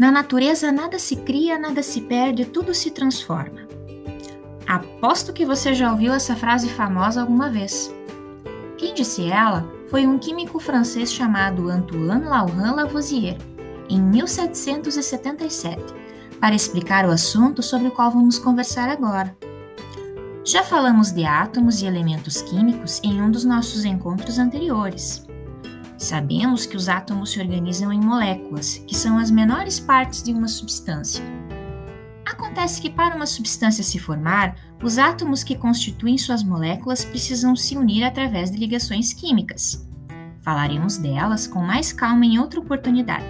Na natureza nada se cria, nada se perde, tudo se transforma. Aposto que você já ouviu essa frase famosa alguma vez. Quem disse ela foi um químico francês chamado Antoine Laurent Lavoisier, em 1777, para explicar o assunto sobre o qual vamos conversar agora. Já falamos de átomos e elementos químicos em um dos nossos encontros anteriores. Sabemos que os átomos se organizam em moléculas, que são as menores partes de uma substância Acontece que para uma substância se formar, os átomos que constituem suas moléculas precisam se unir através de ligações químicas. Falaremos delas com mais calma em outra oportunidade.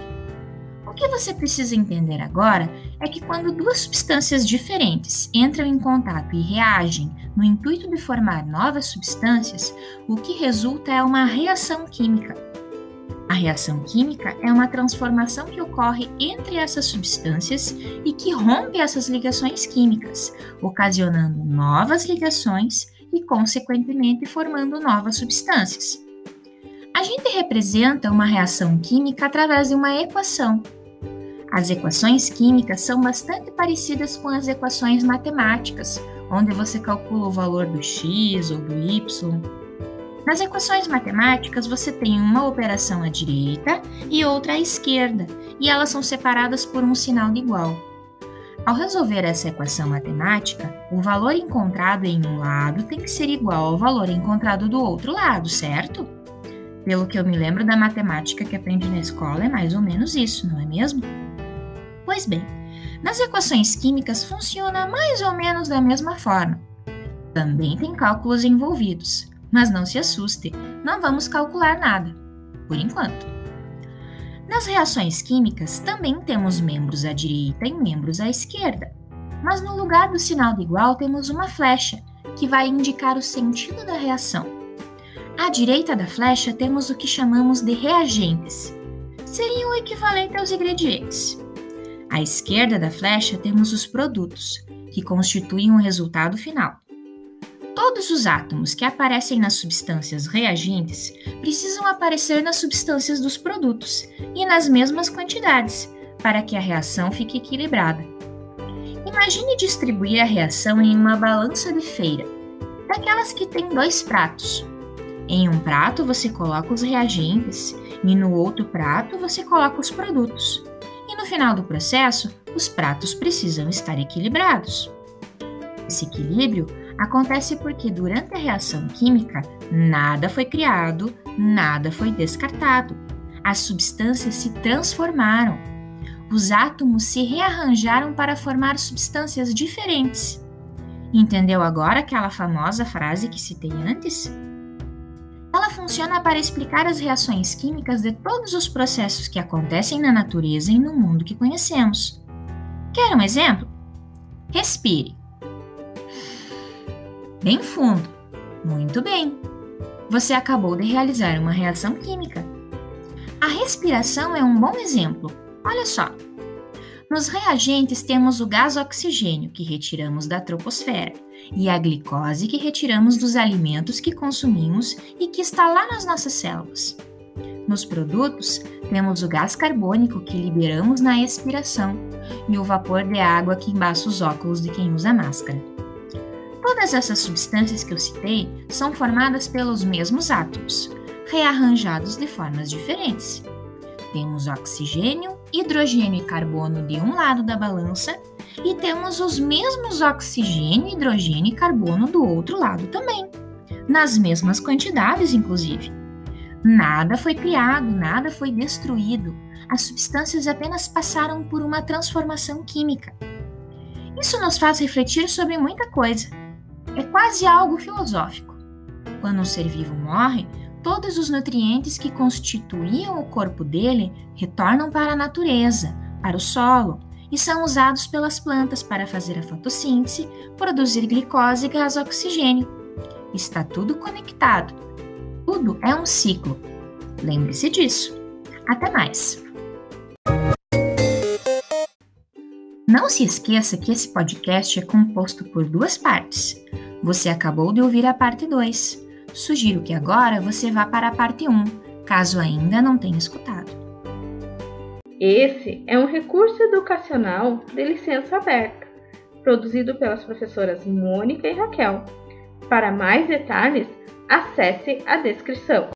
O que você precisa entender agora é que quando duas substâncias diferentes entram em contato e reagem no intuito de formar novas substâncias, o que resulta é uma reação química. A reação química é uma transformação que ocorre entre essas substâncias e que rompe essas ligações químicas, ocasionando novas ligações e, consequentemente, formando novas substâncias. A gente representa uma reação química através de uma equação. As equações químicas são bastante parecidas com as equações matemáticas, onde você calcula o valor do x ou do y nas equações matemáticas, você tem uma operação à direita e outra à esquerda, e elas são separadas por um sinal de igual. Ao resolver essa equação matemática, o valor encontrado em um lado tem que ser igual ao valor encontrado do outro lado, certo? Pelo que eu me lembro da matemática que aprendi na escola, é mais ou menos isso, não é mesmo? Pois bem, nas equações químicas funciona mais ou menos da mesma forma. Também tem cálculos envolvidos. Mas não se assuste, não vamos calcular nada, por enquanto. Nas reações químicas também temos membros à direita e membros à esquerda, mas no lugar do sinal de igual temos uma flecha, que vai indicar o sentido da reação. À direita da flecha temos o que chamamos de reagentes, seriam o equivalente aos ingredientes. À esquerda da flecha temos os produtos, que constituem o resultado final. Todos os átomos que aparecem nas substâncias reagentes precisam aparecer nas substâncias dos produtos e nas mesmas quantidades, para que a reação fique equilibrada. Imagine distribuir a reação em uma balança de feira, daquelas que tem dois pratos. Em um prato você coloca os reagentes e no outro prato você coloca os produtos. E no final do processo, os pratos precisam estar equilibrados. Esse equilíbrio acontece porque durante a reação química nada foi criado, nada foi descartado. As substâncias se transformaram. Os átomos se rearranjaram para formar substâncias diferentes. Entendeu agora aquela famosa frase que citei antes? Ela funciona para explicar as reações químicas de todos os processos que acontecem na natureza e no mundo que conhecemos. Quer um exemplo? Respire. Bem fundo. Muito bem. Você acabou de realizar uma reação química. A respiração é um bom exemplo. Olha só. Nos reagentes temos o gás oxigênio, que retiramos da troposfera, e a glicose, que retiramos dos alimentos que consumimos e que está lá nas nossas células. Nos produtos, temos o gás carbônico que liberamos na expiração e o vapor de água que embaça os óculos de quem usa máscara. Todas essas substâncias que eu citei são formadas pelos mesmos átomos, rearranjados de formas diferentes. Temos oxigênio, hidrogênio e carbono de um lado da balança e temos os mesmos oxigênio, hidrogênio e carbono do outro lado também, nas mesmas quantidades, inclusive. Nada foi criado, nada foi destruído. As substâncias apenas passaram por uma transformação química. Isso nos faz refletir sobre muita coisa é quase algo filosófico. Quando um ser vivo morre, todos os nutrientes que constituíam o corpo dele retornam para a natureza, para o solo, e são usados pelas plantas para fazer a fotossíntese, produzir glicose e gás oxigênio. Está tudo conectado. Tudo é um ciclo. Lembre-se disso. Até mais! Não se esqueça que esse podcast é composto por duas partes. Você acabou de ouvir a parte 2. Sugiro que agora você vá para a parte 1, um, caso ainda não tenha escutado. Esse é um recurso educacional de licença aberta, produzido pelas professoras Mônica e Raquel. Para mais detalhes, acesse a descrição.